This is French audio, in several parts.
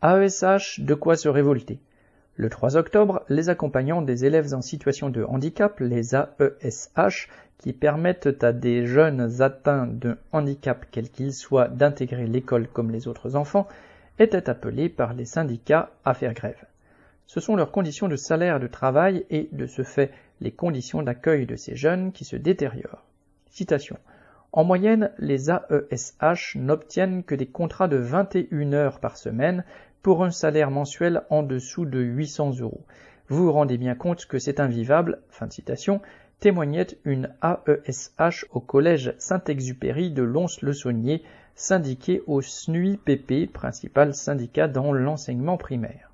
AESH, de quoi se révolter. Le 3 octobre, les accompagnants des élèves en situation de handicap, les AESH, qui permettent à des jeunes atteints de handicap quel qu'il soit d'intégrer l'école comme les autres enfants, étaient appelés par les syndicats à faire grève. Ce sont leurs conditions de salaire de travail et, de ce fait, les conditions d'accueil de ces jeunes qui se détériorent. Citation. En moyenne, les AESH n'obtiennent que des contrats de 21 heures par semaine pour un salaire mensuel en dessous de 800 euros. Vous vous rendez bien compte que c'est invivable, fin de citation, témoignait une AESH au collège Saint-Exupéry de Lons-le-Saunier, syndiqué au SNUIPP, principal syndicat dans l'enseignement primaire.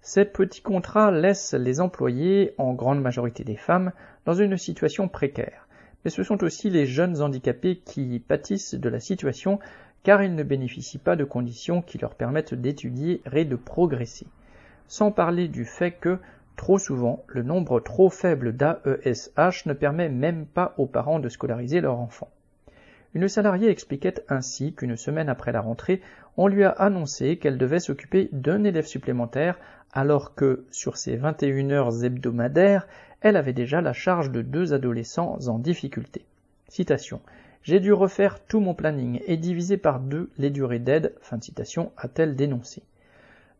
Ces petits contrats laissent les employés, en grande majorité des femmes, dans une situation précaire. Mais ce sont aussi les jeunes handicapés qui pâtissent de la situation car ils ne bénéficient pas de conditions qui leur permettent d'étudier et de progresser. Sans parler du fait que, trop souvent, le nombre trop faible d'AESH ne permet même pas aux parents de scolariser leur enfant. Une salariée expliquait ainsi qu'une semaine après la rentrée, on lui a annoncé qu'elle devait s'occuper d'un élève supplémentaire alors que, sur ses 21 heures hebdomadaires, elle avait déjà la charge de deux adolescents en difficulté. J'ai dû refaire tout mon planning et diviser par deux les durées d'aide, fin de citation, a-t-elle dénoncé.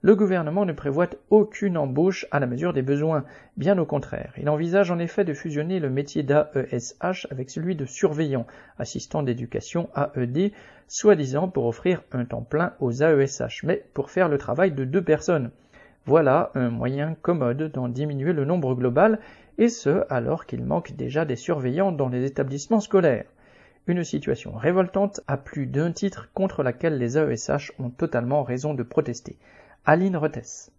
Le gouvernement ne prévoit aucune embauche à la mesure des besoins, bien au contraire. Il envisage en effet de fusionner le métier d'AESH avec celui de surveillant, assistant d'éducation AED, soi-disant pour offrir un temps plein aux AESH, mais pour faire le travail de deux personnes. Voilà un moyen commode d'en diminuer le nombre global, et ce alors qu'il manque déjà des surveillants dans les établissements scolaires une situation révoltante à plus d'un titre contre laquelle les AESH ont totalement raison de protester. Aline Retes.